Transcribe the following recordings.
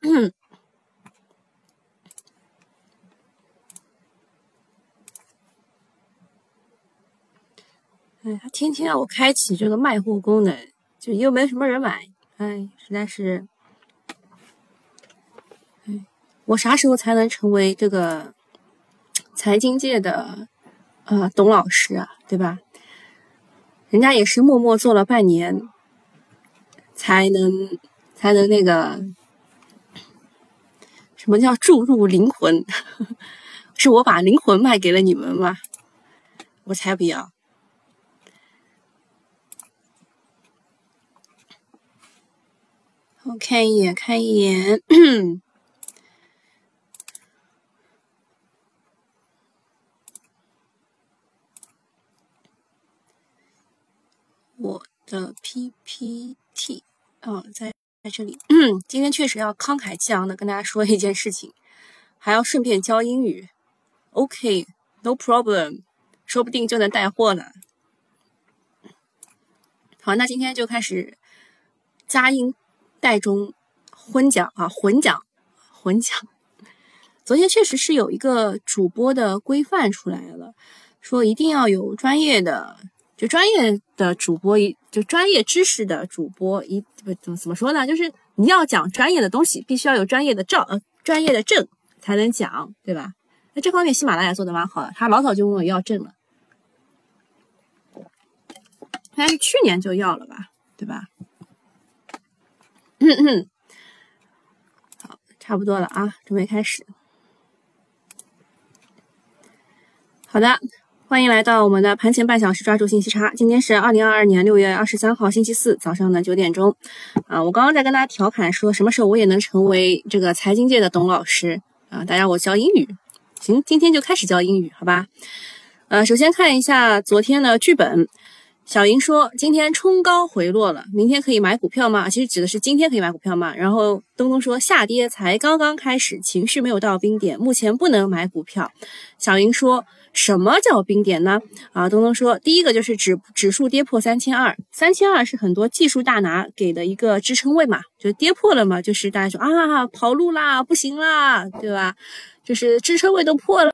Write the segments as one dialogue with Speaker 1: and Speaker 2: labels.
Speaker 1: 哎，他天天让我开启这个卖货功能，就又没什么人买，哎，实在是，哎，我啥时候才能成为这个财经界的呃董老师啊？对吧？人家也是默默做了半年，才能才能那个什么叫注入灵魂？是我把灵魂卖给了你们吗？我才不要！我看一眼，看一眼，我的 PPT 哦，在在这里。今天确实要慷慨激昂的跟大家说一件事情，还要顺便教英语。OK，no problem，说不定就能带货了。好，那今天就开始佳音。带中混讲啊，混讲，混讲。昨天确实是有一个主播的规范出来了，说一定要有专业的，就专业的主播一，就专业知识的主播一不怎么怎么说呢？就是你要讲专业的东西，必须要有专业的照呃专业的证才能讲，对吧？那这方面喜马拉雅做的蛮好的，他老早就问我要证了，应该是去年就要了吧，对吧？嗯嗯，好，差不多了啊，准备开始。好的，欢迎来到我们的盘前半小时，抓住信息差。今天是二零二二年六月二十三号，星期四早上的九点钟。啊，我刚刚在跟大家调侃说，什么时候我也能成为这个财经界的董老师啊？大家我教英语，行，今天就开始教英语，好吧？呃，首先看一下昨天的剧本。小莹说：“今天冲高回落了，明天可以买股票吗？”其实指的是今天可以买股票吗？然后东东说：“下跌才刚刚开始，情绪没有到冰点，目前不能买股票。”小莹说：“什么叫冰点呢？”啊，东东说：“第一个就是指指数跌破三千二，三千二是很多技术大拿给的一个支撑位嘛，就跌破了嘛，就是大家说啊跑路啦，不行啦，对吧？就是支撑位都破了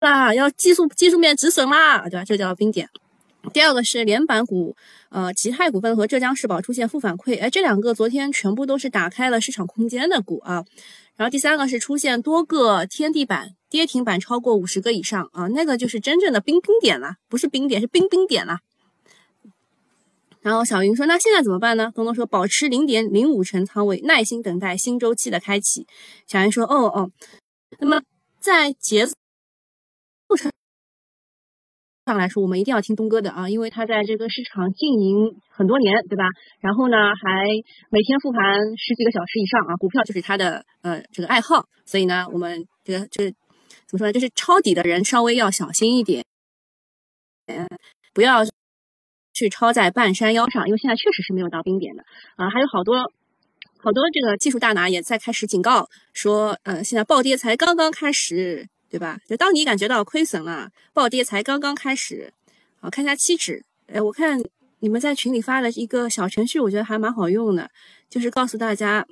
Speaker 1: 啦，要技术技术面止损啦，对吧？这叫冰点。”第二个是连板股，呃，吉泰股份和浙江世宝出现负反馈，哎，这两个昨天全部都是打开了市场空间的股啊。然后第三个是出现多个天地板跌停板超过五十个以上啊，那个就是真正的冰冰点了，不是冰点，是冰冰点了。然后小云说，那现在怎么办呢？东东说，保持零点零五成仓位，耐心等待新周期的开启。小云说，哦哦，那么在节奏上。上来说，我们一定要听东哥的啊，因为他在这个市场经营很多年，对吧？然后呢，还每天复盘十几个小时以上啊，股票就是他的呃这个爱好，所以呢，我们这个就是怎么说呢？就是抄底的人稍微要小心一点，嗯，不要去抄在半山腰上，因为现在确实是没有到冰点的啊，还有好多好多这个技术大拿也在开始警告说，呃，现在暴跌才刚刚开始。对吧？就当你感觉到亏损了，暴跌才刚刚开始，好看一下期指。哎，我看你们在群里发了一个小程序，我觉得还蛮好用的，就是告诉大家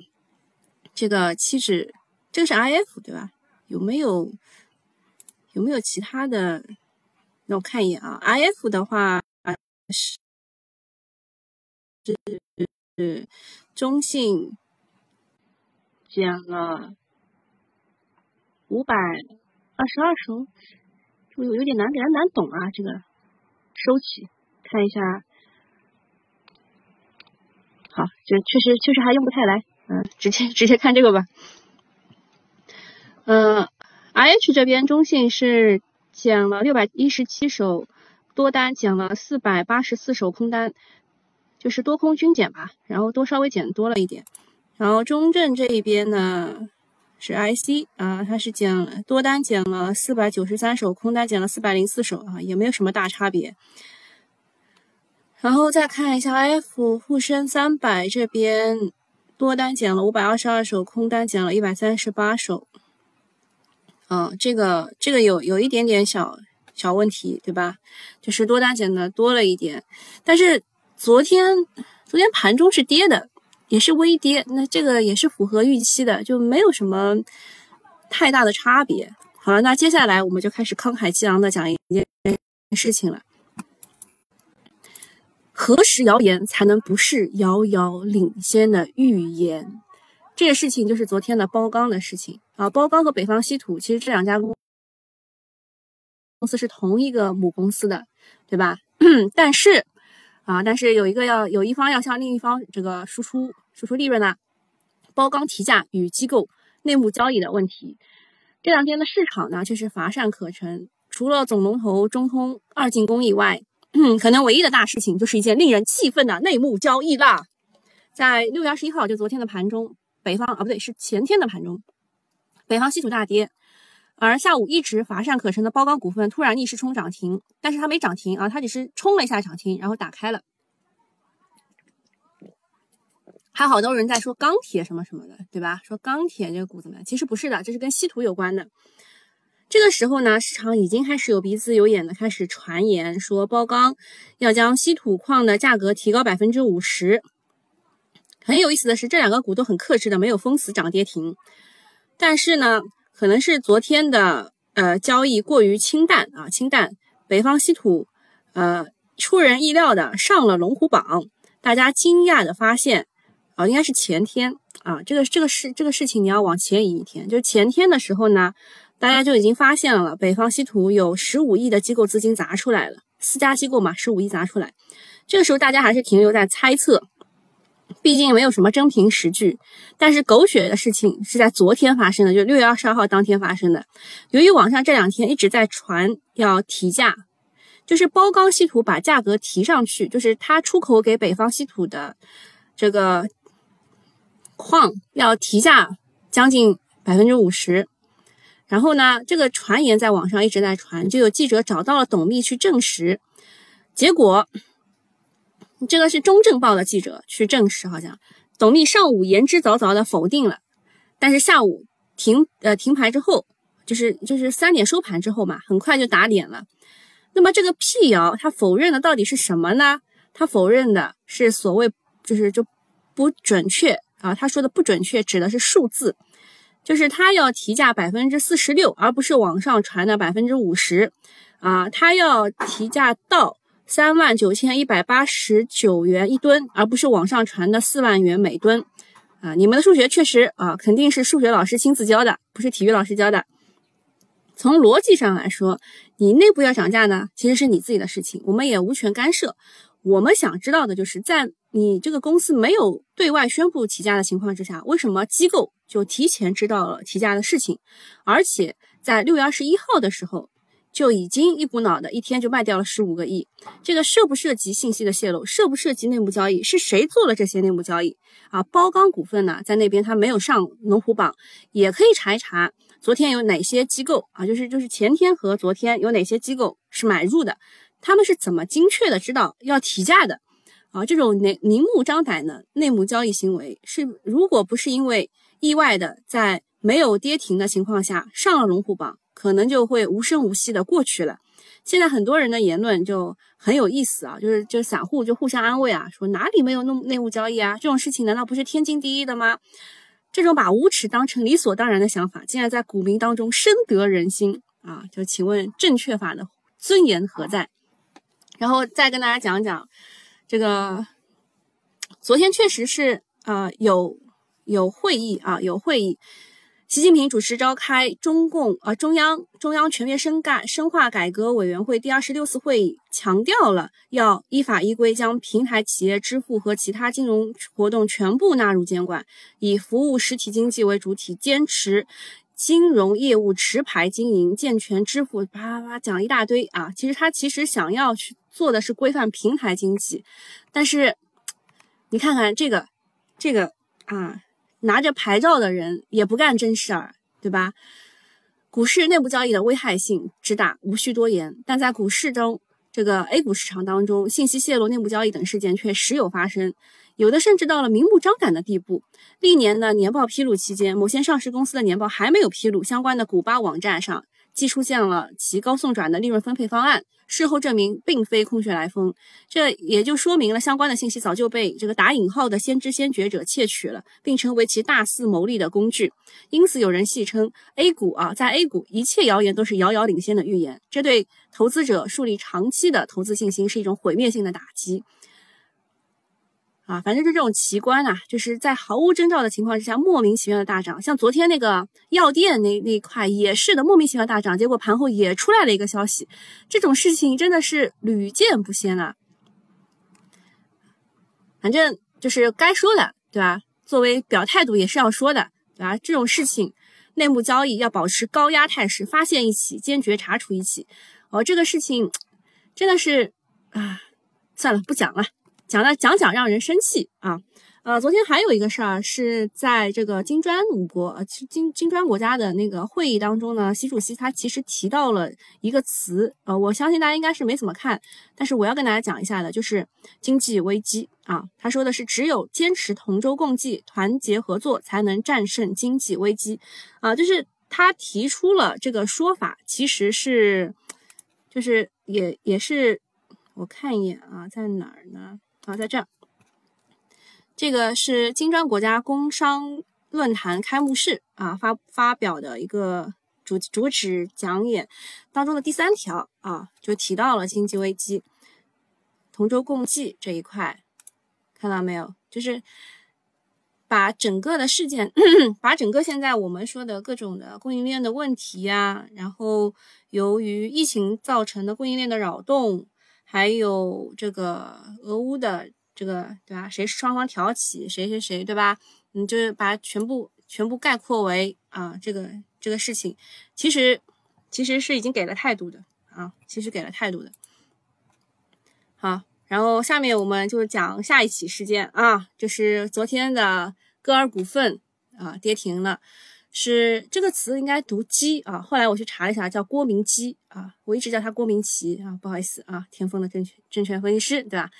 Speaker 1: 这个期指，这个是 IF 对吧？有没有有没有其他的？让我看一眼啊，IF 的话是是是中信减了五百。二十二手，我有有点难，给人难懂啊。这个收起，看一下。好，这确实确实还用不太来，嗯，直接直接看这个吧。嗯，IH 这边中信是减了六百一十七手多单，减了四百八十四手空单，就是多空均减吧，然后多稍微减多了一点。然后中证这一边呢？是 IC 啊，它是减了多单减了四百九十三手，空单减了四百零四手啊，也没有什么大差别。然后再看一下 F 沪深三百这边，多单减了五百二十二手，空单减了一百三十八手。啊，这个这个有有一点点小小问题，对吧？就是多单减的多了一点，但是昨天昨天盘中是跌的。也是微跌，那这个也是符合预期的，就没有什么太大的差别。好了，那接下来我们就开始慷慨激昂的讲一件事情了。何时谣言才能不是遥遥领先的预言？这个事情就是昨天的包钢的事情啊。包钢和北方稀土其实这两家公公司是同一个母公司的，对吧？但是啊，但是有一个要有一方要向另一方这个输出输出利润呢。包钢提价与机构内幕交易的问题。这两天的市场呢，确实乏善可陈。除了总龙头中通二进宫以外，可能唯一的大事情就是一件令人气愤的内幕交易啦。在六月二十一号，就昨天的盘中，北方啊不对，是前天的盘中，北方稀土大跌，而下午一直乏善可陈的包钢股份突然逆势冲涨停，但是它没涨停啊，它只是冲了一下涨停，然后打开了。还好多人在说钢铁什么什么的，对吧？说钢铁这个股怎么样？其实不是的，这是跟稀土有关的。这个时候呢，市场已经开始有鼻子有眼的开始传言说，包钢要将稀土矿的价格提高百分之五十。很有意思的是，这两个股都很克制的，没有封死涨跌停。但是呢，可能是昨天的呃交易过于清淡啊，清淡。北方稀土呃出人意料的上了龙虎榜，大家惊讶的发现。啊，应该是前天啊，这个这个事这个事情你要往前移一天，就是前天的时候呢，大家就已经发现了北方稀土有十五亿的机构资金砸出来了，四家机构嘛，十五亿砸出来，这个时候大家还是停留在猜测，毕竟没有什么真凭实据。但是狗血的事情是在昨天发生的，就六月二十二号当天发生的。由于网上这两天一直在传要提价，就是包钢稀土把价格提上去，就是它出口给北方稀土的这个。矿要提价将近百分之五十，然后呢，这个传言在网上一直在传，就有记者找到了董秘去证实，结果这个是中证报的记者去证实，好像董秘上午言之凿凿的否定了，但是下午停呃停牌之后，就是就是三点收盘之后嘛，很快就打脸了。那么这个辟谣，他否认的到底是什么呢？他否认的是所谓就是就不准确。啊，他说的不准确，指的是数字，就是他要提价百分之四十六，而不是网上传的百分之五十。啊，他要提价到三万九千一百八十九元一吨，而不是网上传的四万元每吨。啊，你们的数学确实啊，肯定是数学老师亲自教的，不是体育老师教的。从逻辑上来说，你内部要涨价呢，其实是你自己的事情，我们也无权干涉。我们想知道的就是在。你这个公司没有对外宣布提价的情况之下，为什么机构就提前知道了提价的事情，而且在六月二十一号的时候就已经一股脑的一天就卖掉了十五个亿？这个涉不涉及信息的泄露？涉不涉及内幕交易？是谁做了这些内幕交易？啊，包钢股份呢，在那边它没有上龙虎榜，也可以查一查昨天有哪些机构啊，就是就是前天和昨天有哪些机构是买入的，他们是怎么精确的知道要提价的？啊，这种明明目张胆的内幕交易行为，是如果不是因为意外的在没有跌停的情况下上了龙虎榜，可能就会无声无息的过去了。现在很多人的言论就很有意思啊，就是就散户就互相安慰啊，说哪里没有弄内幕交易啊？这种事情难道不是天经地义的吗？这种把无耻当成理所当然的想法，竟然在股民当中深得人心啊！就请问正确法的尊严何在？然后再跟大家讲讲。这个昨天确实是啊，有有会议啊，有会议。习近平主持召开中共啊中央中央全面深改深化改革委员会第二十六次会议，强调了要依法依规将平台企业支付和其他金融活动全部纳入监管，以服务实体经济为主体，坚持金融业务持牌经营、健全支付，啪啪啪讲一大堆啊。其实他其实想要去。做的是规范平台经济，但是你看看这个，这个啊，拿着牌照的人也不干真事儿，对吧？股市内部交易的危害性之大，无需多言。但在股市中，这个 A 股市场当中，信息泄露、内部交易等事件却时有发生，有的甚至到了明目张胆的地步。历年的年报披露期间，某些上市公司的年报还没有披露，相关的股吧网站上。即出现了其高送转的利润分配方案。事后证明并非空穴来风，这也就说明了相关的信息早就被这个打引号的先知先觉者窃取了，并成为其大肆牟利的工具。因此，有人戏称 A 股啊，在 A 股一切谣言都是遥遥领先的预言，这对投资者树立长期的投资信心是一种毁灭性的打击。啊，反正就这种奇观啊，就是在毫无征兆的情况之下，莫名其妙的大涨。像昨天那个药店那那块也是的，莫名其妙大涨，结果盘后也出来了一个消息，这种事情真的是屡见不鲜啊。反正就是该说的，对吧？作为表态度也是要说的，对吧？这种事情，内幕交易要保持高压态势，发现一起坚决查处一起。哦，这个事情真的是啊，算了，不讲了。讲了讲讲让人生气啊，呃，昨天还有一个事儿是在这个金砖五国呃金金砖国家的那个会议当中呢，习主席他其实提到了一个词，呃，我相信大家应该是没怎么看，但是我要跟大家讲一下的，就是经济危机啊。他说的是只有坚持同舟共济、团结合作，才能战胜经济危机啊。就是他提出了这个说法，其实是就是也也是我看一眼啊，在哪儿呢？啊，在这儿，这个是金砖国家工商论坛开幕式啊发发表的一个主主旨讲演当中的第三条啊，就提到了经济危机、同舟共济这一块，看到没有？就是把整个的事件，把整个现在我们说的各种的供应链的问题呀，然后由于疫情造成的供应链的扰动。还有这个俄乌的这个对吧？谁是双方挑起，谁谁谁对吧？你就是把全部全部概括为啊，这个这个事情，其实其实是已经给了态度的啊，其实给了态度的。好，然后下面我们就讲下一起事件啊，就是昨天的歌尔股份啊跌停了。是这个词应该读基啊，后来我去查了一下，叫郭明基啊，我一直叫他郭明奇啊，不好意思啊，天风的证券证券分析师对吧？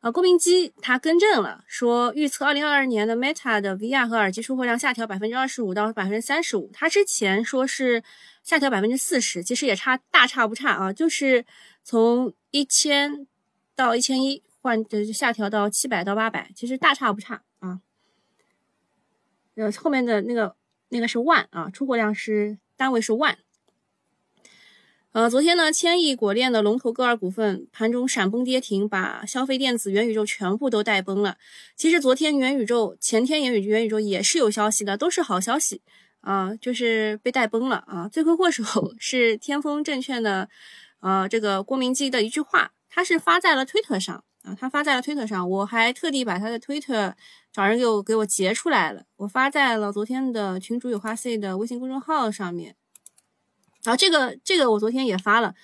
Speaker 1: 啊，郭明基他更正了，说预测二零二二年的 Meta 的 VR 和耳机出货量下调百分之二十五到百分之三十五，他之前说是下调百分之四十，其实也差大差不差啊，就是从一千到一千一换就下调到七百到八百，其实大差不差啊。呃，后面的那个。那个是万啊，出货量是单位是万。呃，昨天呢，千亿果链的龙头歌尔股份盘中闪崩跌停，把消费电子、元宇宙全部都带崩了。其实昨天元宇宙、前天元宇元宇宙也是有消息的，都是好消息啊，就是被带崩了啊。罪魁祸首 是天风证券的呃这个郭明基的一句话，他是发在了推特上。啊，他发在了推特上，我还特地把他的推特找人给我给我截出来了，我发在了昨天的群主有话 C 的微信公众号上面。然后这个这个我昨天也发了，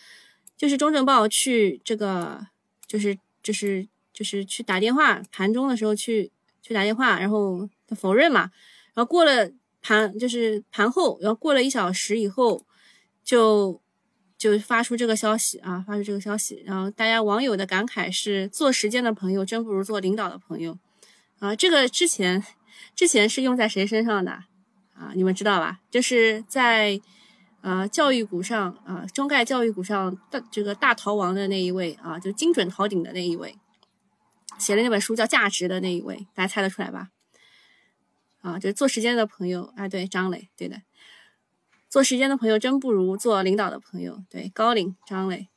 Speaker 1: 就是中证报去这个就是就是就是去打电话，盘中的时候去去打电话，然后他否认嘛，然后过了盘就是盘后，然后过了一小时以后就。就发出这个消息啊，发出这个消息，然后大家网友的感慨是：做时间的朋友真不如做领导的朋友啊！这个之前之前是用在谁身上的啊？你们知道吧？就是在呃教育股上啊，中概教育股上大这个大逃亡的那一位啊，就精准逃顶的那一位，写的那本书叫《价值》的那一位，大家猜得出来吧？啊，就是做时间的朋友啊，对，张磊，对的。做时间的朋友真不如做领导的朋友。对，高领张磊，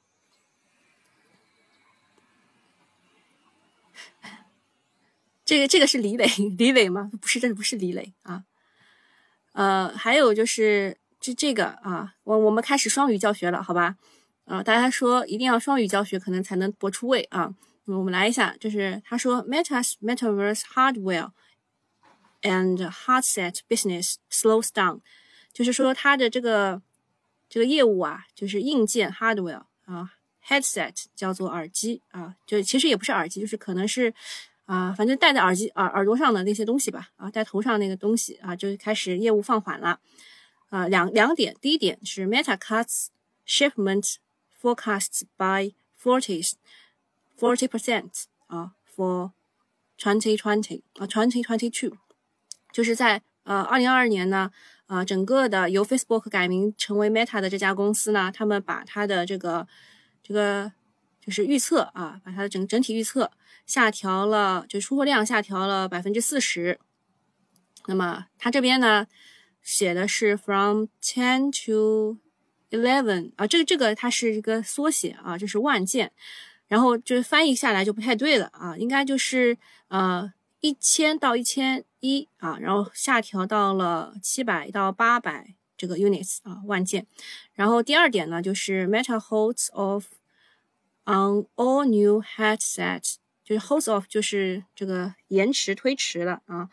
Speaker 1: 这个这个是李磊，李磊吗？不是，这不是李磊啊。呃，还有就是这这个啊，我我们开始双语教学了，好吧？啊，大家说一定要双语教学，可能才能博出位啊。我们来一下，就是他说，Meta's Metaverse hardware and hardset business slows down。就是说，它的这个这个业务啊，就是硬件 hardware 啊，headset 叫做耳机啊，就其实也不是耳机，就是可能是啊，反正戴在耳机耳耳朵上的那些东西吧啊，戴头上那个东西啊，就开始业务放缓了啊。两两点，第一点是 Meta cuts shipment forecasts by forty forty percent 啊，for twenty twenty 啊，twenty twenty two，就是在呃，二零二二年呢，啊，整个的由 Facebook 改名成为 Meta 的这家公司呢，他们把它的这个这个就是预测啊，把它的整整体预测下调了，就出货量下调了百分之四十。那么它这边呢写的是 from ten to eleven 啊，这个这个它是一个缩写啊，这是万件，然后就是翻译下来就不太对了啊，应该就是呃一千到一千一啊，然后下调到了七百到八百这个 units 啊万件。然后第二点呢，就是 Meta holds of on all new headsets，就是 holds off 就是这个延迟推迟了啊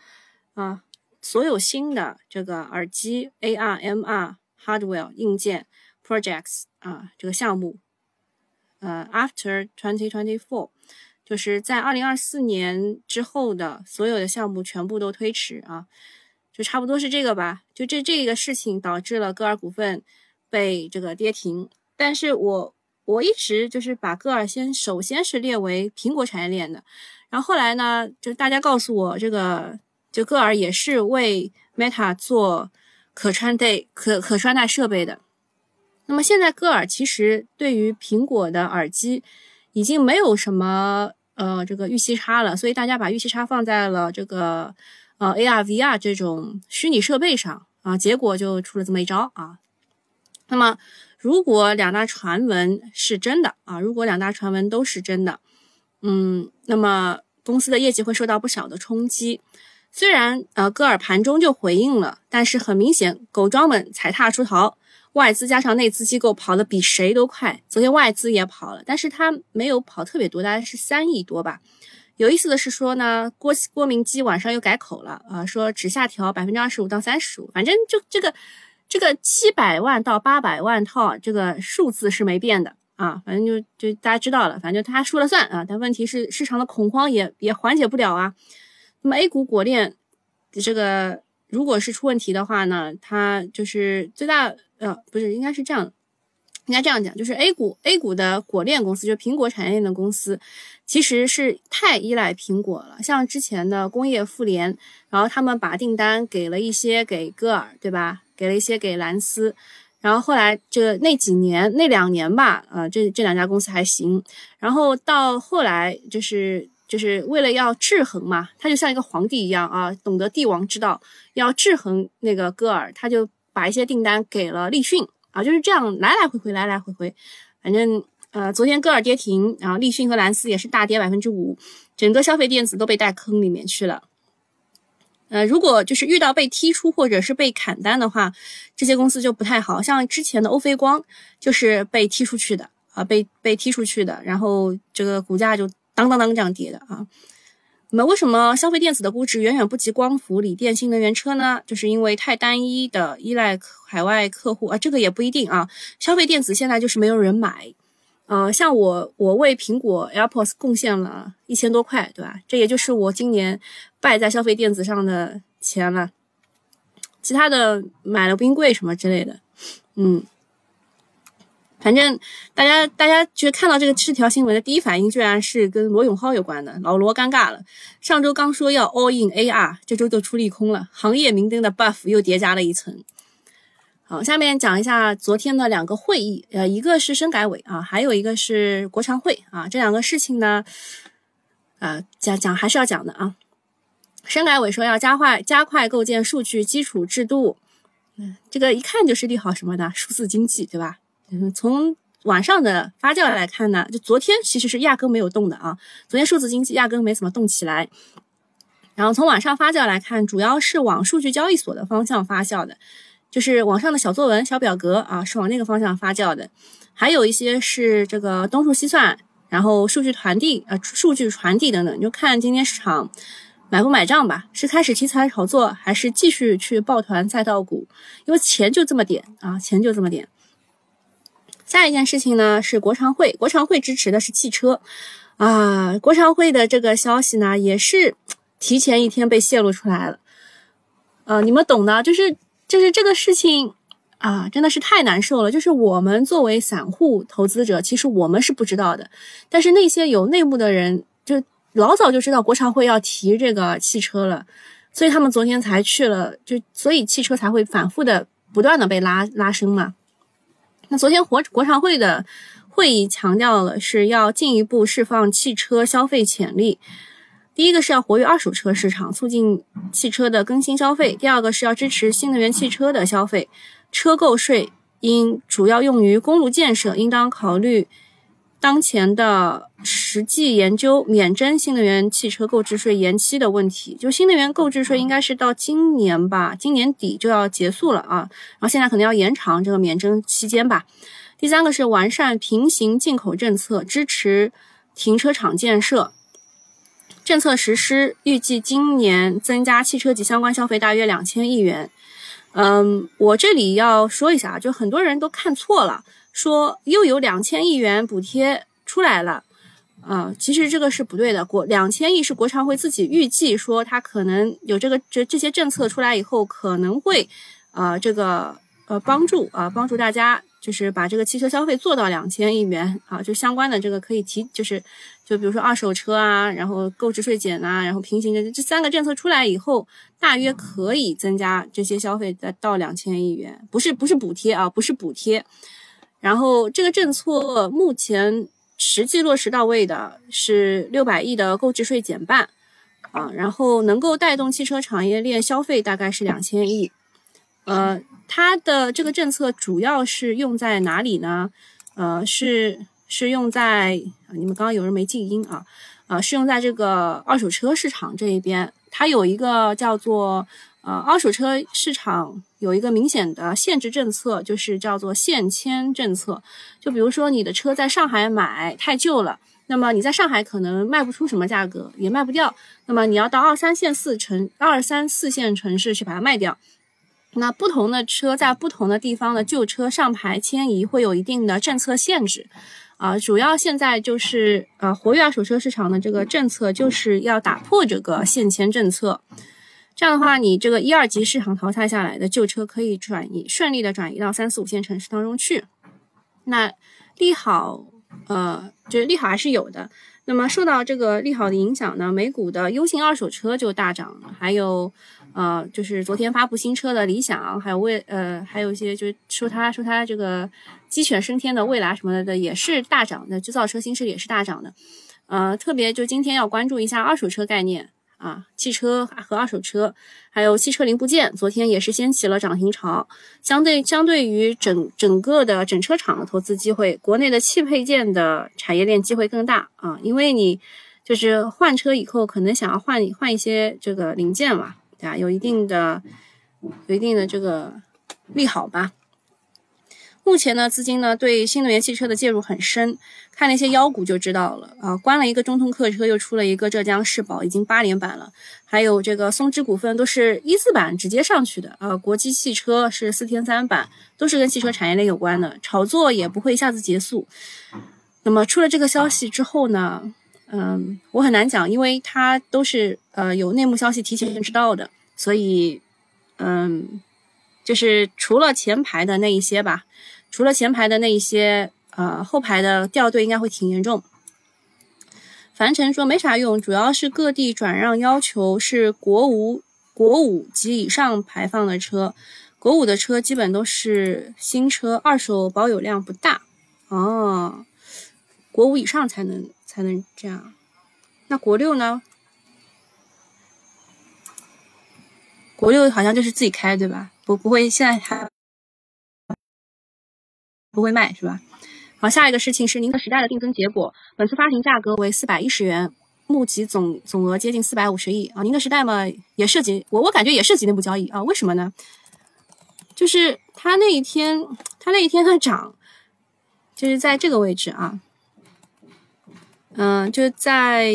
Speaker 1: 啊。所有新的这个耳机 AR、MR hardware 硬件 projects 啊，这个项目，呃，after twenty twenty four，就是在二零二四年之后的所有的项目全部都推迟啊，就差不多是这个吧。就这这个事情导致了歌尔股份被这个跌停。但是我我一直就是把歌尔先首先是列为苹果产业链的，然后后来呢，就是大家告诉我这个。就歌尔也是为 Meta 做可穿戴可可穿戴设备的。那么现在歌尔其实对于苹果的耳机已经没有什么呃这个预期差了，所以大家把预期差放在了这个呃 AR VR 这种虚拟设备上啊，结果就出了这么一招啊。那么如果两大传闻是真的啊，如果两大传闻都是真的，嗯，那么公司的业绩会受到不小的冲击。虽然呃，戈尔盘中就回应了，但是很明显，狗庄们踩踏出逃，外资加上内资机构跑得比谁都快。昨天外资也跑了，但是他没有跑特别多，大概是三亿多吧。有意思的是说呢，郭郭明基晚上又改口了啊，说只下调百分之二十五到三十五，反正就这个这个七百万到八百万套这个数字是没变的啊，反正就就大家知道了，反正他说了算啊。但问题是市场的恐慌也也缓解不了啊。那么 A 股果链这个如果是出问题的话呢，它就是最大呃不是应该是这样，应该这样讲，就是 A 股 A 股的果链公司，就是苹果产业链的公司，其实是太依赖苹果了。像之前的工业妇联，然后他们把订单给了一些给歌尔，对吧？给了一些给蓝思，然后后来这那几年那两年吧，呃，这这两家公司还行，然后到后来就是。就是为了要制衡嘛，他就像一个皇帝一样啊，懂得帝王之道，要制衡那个戈尔，他就把一些订单给了立讯啊，就是这样来来回回，来来回回，反正呃，昨天戈尔跌停，然后立讯和蓝思也是大跌百分之五，整个消费电子都被带坑里面去了。呃，如果就是遇到被踢出或者是被砍单的话，这些公司就不太好，像之前的欧菲光就是被踢出去的啊，被被踢出去的，然后这个股价就。当当当这样跌的啊，那么为什么消费电子的估值远远不及光伏、锂电、新能源车呢？就是因为太单一的依赖海外客户啊，这个也不一定啊。消费电子现在就是没有人买，呃，像我，我为苹果 AirPods 贡献了一千多块，对吧？这也就是我今年败在消费电子上的钱了，其他的买了冰柜什么之类的，嗯。反正大家大家就看到这个这条新闻的第一反应，居然是跟罗永浩有关的。老罗尴尬了，上周刚说要 all in AR，这周就出利空了，行业明灯的 buff 又叠加了一层。好，下面讲一下昨天的两个会议，呃，一个是深改委啊，还有一个是国常会啊，这两个事情呢，呃，讲讲还是要讲的啊。深改委说要加快加快构建数据基础制度，嗯，这个一看就是利好什么的数字经济，对吧？从晚上的发酵来看呢，就昨天其实是压根没有动的啊。昨天数字经济压根没怎么动起来。然后从晚上发酵来看，主要是往数据交易所的方向发酵的，就是网上的小作文、小表格啊，是往那个方向发酵的。还有一些是这个东数西算，然后数据传递呃，数据传递等等，就看今天市场买不买账吧，是开始题材炒作，还是继续去抱团再到股？因为钱就这么点啊，钱就这么点。下一件事情呢是国常会，国常会支持的是汽车，啊，国常会的这个消息呢也是提前一天被泄露出来了，呃，你们懂的，就是就是这个事情啊，真的是太难受了。就是我们作为散户投资者，其实我们是不知道的，但是那些有内幕的人就老早就知道国常会要提这个汽车了，所以他们昨天才去了，就所以汽车才会反复的不断的被拉拉升嘛。那昨天国国常会的会议强调了是要进一步释放汽车消费潜力。第一个是要活跃二手车市场，促进汽车的更新消费；第二个是要支持新能源汽车的消费。车购税应主要用于公路建设，应当考虑当前的实际研究，免征新能源汽车购置税延期的问题。就新能源购置税应该是到今年吧，今年底就要结束了啊，然后现在可能要延长这个免征期间吧。第三个是完善平行进口政策，支持停车场建设。政策实施预计今年增加汽车及相关消费大约两千亿元。嗯，我这里要说一下，就很多人都看错了，说又有两千亿元补贴出来了。啊，其实这个是不对的。国两千亿是国常会自己预计说，它可能有这个这这些政策出来以后，可能会啊这个呃帮助啊帮助大家。就是把这个汽车消费做到两千亿元啊，就相关的这个可以提，就是就比如说二手车啊，然后购置税减啊，然后平行的这三个政策出来以后，大约可以增加这些消费的到两千亿元，不是不是补贴啊，不是补贴。然后这个政策目前实际落实到位的是六百亿的购置税减半啊，然后能够带动汽车产业链消费大概是两千亿，呃。它的这个政策主要是用在哪里呢？呃，是是用在你们刚刚有人没静音啊，呃，是用在这个二手车市场这一边。它有一个叫做呃二手车市场有一个明显的限制政策，就是叫做限迁政策。就比如说你的车在上海买太旧了，那么你在上海可能卖不出什么价格，也卖不掉，那么你要到二三线四城二三四线城市去把它卖掉。那不同的车在不同的地方的旧车上牌迁移会有一定的政策限制，啊，主要现在就是呃活跃二手车市场的这个政策就是要打破这个限迁政策，这样的话，你这个一二级市场淘汰下来的旧车可以转移顺利的转移到三四五线城市当中去，那利好呃就是利好还是有的。那么受到这个利好的影响呢，美股的优信二手车就大涨了，还有。呃，就是昨天发布新车的理想，还有未呃，还有一些就是说他说他这个鸡犬升天的蔚来什么的也是大涨的，制造车新势力也是大涨的。呃，特别就今天要关注一下二手车概念啊，汽车和二手车，还有汽车零部件，昨天也是掀起了涨停潮。相对相对于整整个的整车厂的投资机会，国内的汽配件的产业链机会更大啊，因为你就是换车以后可能想要换换一些这个零件嘛。对啊，有一定的、有一定的这个利好吧。目前呢，资金呢对新能源汽车的介入很深，看那些妖股就知道了啊。关了一个中通客车，又出了一个浙江世宝，已经八连板了。还有这个松芝股份都是一字板直接上去的啊。国际汽车是四天三板，都是跟汽车产业链有关的，炒作也不会一下子结束。那么出了这个消息之后呢？嗯，我很难讲，因为它都是呃有内幕消息提前知道的，所以嗯，就是除了前排的那一些吧，除了前排的那一些，呃后排的掉队应该会挺严重。樊晨说没啥用，主要是各地转让要求是国五国五及以上排放的车，国五的车基本都是新车，二手保有量不大哦，国五以上才能。才能这样，那国六呢？国六好像就是自己开，对吧？不不会现在还不会卖，是吧？好，下一个事情是宁德时代的定增结果，本次发行价格为四百一十元，募集总总额接近四百五十亿啊。宁德时代嘛，也涉及我，我感觉也涉及内部交易啊。为什么呢？就是它那一天，它那一天它涨，就是在这个位置啊。嗯，就在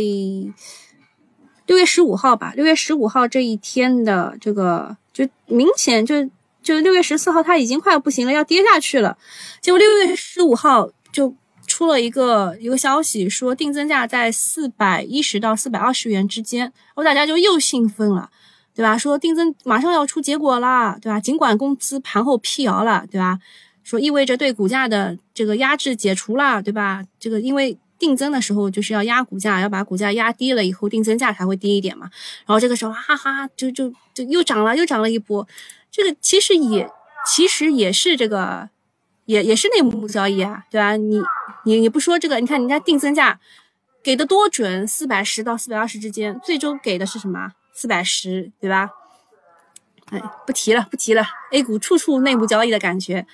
Speaker 1: 六月十五号吧。六月十五号这一天的这个，就明显就就六月十四号，它已经快要不行了，要跌下去了。结果六月十五号就出了一个一个消息，说定增价在四百一十到四百二十元之间，然后大家就又兴奋了，对吧？说定增马上要出结果啦，对吧？尽管公司盘后辟谣了，对吧？说意味着对股价的这个压制解除了，对吧？这个因为。定增的时候就是要压股价，要把股价压低了以后，定增价才会低一点嘛。然后这个时候哈哈，就就就又涨了，又涨了一波。这个其实也其实也是这个，也也是内幕交易啊，对吧？你你你不说这个，你看人家定增价给的多准，四百十到四百二十之间，最终给的是什么？四百十，对吧？哎，不提了，不提了。A 股处处内部交易的感觉。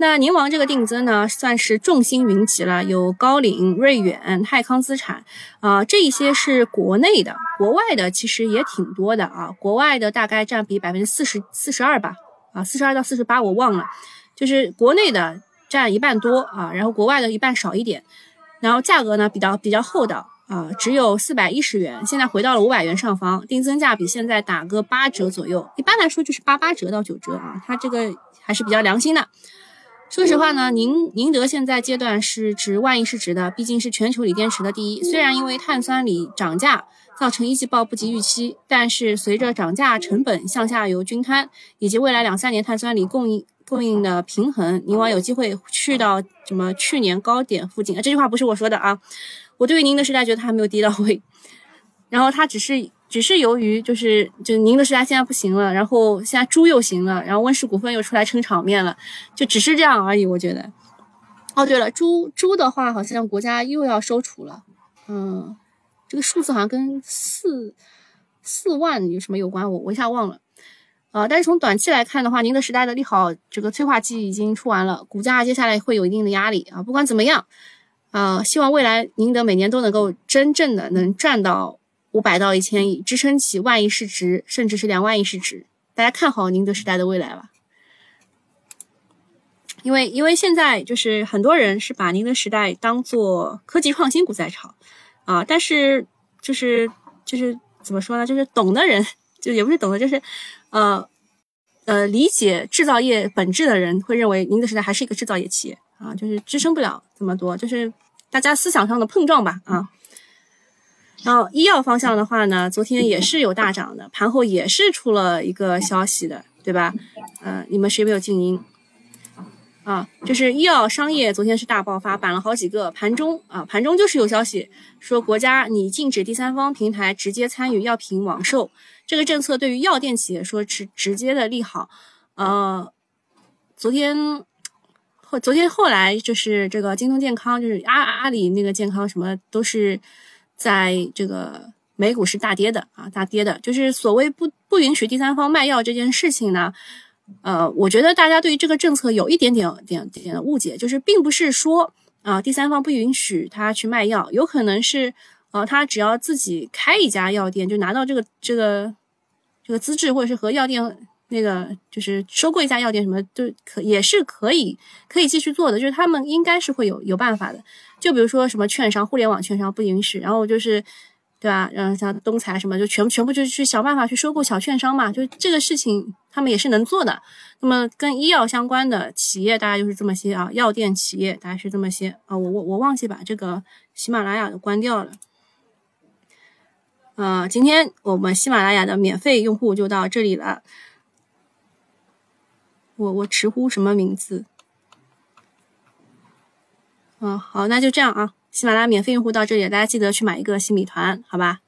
Speaker 1: 那宁王这个定增呢，算是众星云集了，有高瓴、瑞远、泰康资产啊，这一些是国内的，国外的其实也挺多的啊。国外的大概占比百分之四十四十二吧，啊，四十二到四十八我忘了，就是国内的占一半多啊，然后国外的一半少一点，然后价格呢比较比较厚道啊，只有四百一十元，现在回到了五百元上方，定增价比现在打个八折左右，一般来说就是八八折到九折啊，它这个还是比较良心的。说实话呢，宁宁德现在阶段是值万亿市值的，毕竟是全球锂电池的第一。虽然因为碳酸锂涨价造成一季报不及预期，但是随着涨价成本向下游均摊，以及未来两三年碳酸锂供应供应的平衡，宁王有机会去到什么去年高点附近。这句话不是我说的啊，我对于宁德时代觉得它还没有低到位，然后它只是。只是由于就是就宁德时代现在不行了，然后现在猪又行了，然后温氏股份又出来撑场面了，就只是这样而已。我觉得。哦，对了，猪猪的话好像国家又要收储了，嗯，这个数字好像跟四四万有什么有关？我我一下忘了。呃，但是从短期来看的话，宁德时代的利好这个催化剂已经出完了，股价接下来会有一定的压力啊。不管怎么样，啊，希望未来宁德每年都能够真正的能赚到。五百到一千亿，支撑起万亿市值，甚至是两万亿市值。大家看好宁德时代的未来吧？因为因为现在就是很多人是把宁德时代当做科技创新股在炒啊，但是就是就是怎么说呢？就是懂的人，就也不是懂的，就是呃呃理解制造业本质的人会认为宁德时代还是一个制造业企业啊，就是支撑不了这么多，就是大家思想上的碰撞吧啊。然后医药方向的话呢，昨天也是有大涨的，盘后也是出了一个消息的，对吧？呃，你们谁没有静音？啊，就是医药商业昨天是大爆发，板了好几个。盘中啊，盘中就是有消息说国家拟禁止第三方平台直接参与药品网售，这个政策对于药店企业说是直接的利好。呃，昨天后昨天后来就是这个京东健康，就是阿阿里那个健康什么都是。在这个美股是大跌的啊，大跌的，就是所谓不不允许第三方卖药这件事情呢，呃，我觉得大家对于这个政策有一点点点点的误解，就是并不是说啊第三方不允许他去卖药，有可能是呃他只要自己开一家药店，就拿到这个这个这个资质，或者是和药店。那个就是收购一家药店，什么都可也是可以可以继续做的，就是他们应该是会有有办法的。就比如说什么券商，互联网券商不允许，然后就是，对吧？然后像东财什么，就全部全部就是去想办法去收购小券商嘛，就这个事情他们也是能做的。那么跟医药相关的企业，大概就是这么些啊，药店企业大概是这么些啊。我我我忘记把这个喜马拉雅的关掉了。呃，今天我们喜马拉雅的免费用户就到这里了。我我直呼什么名字？嗯，好，那就这样啊。喜马拉雅免费用户到这里，大家记得去买一个新米团，好吧？